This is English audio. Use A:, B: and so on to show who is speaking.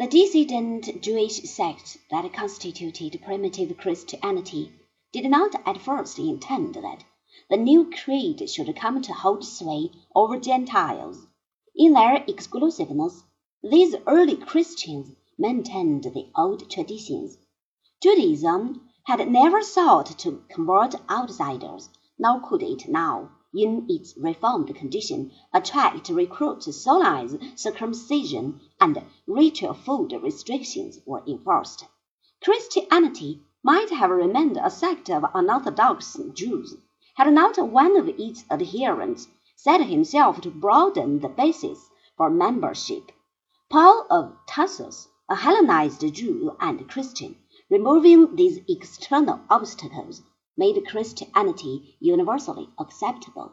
A: The dissident Jewish sect that constituted primitive Christianity did not at first intend that the new creed should come to hold sway over Gentiles. In their exclusiveness, these early Christians maintained the old traditions. Judaism had never sought to convert outsiders, nor could it now in its reformed condition, attract recruits so long circumcision and ritual food restrictions were enforced. Christianity might have remained a sect of unorthodox Jews had not one of its adherents set himself to broaden the basis for membership. Paul of Tarsus, a Hellenized Jew and Christian, removing these external obstacles made Christianity universally acceptable.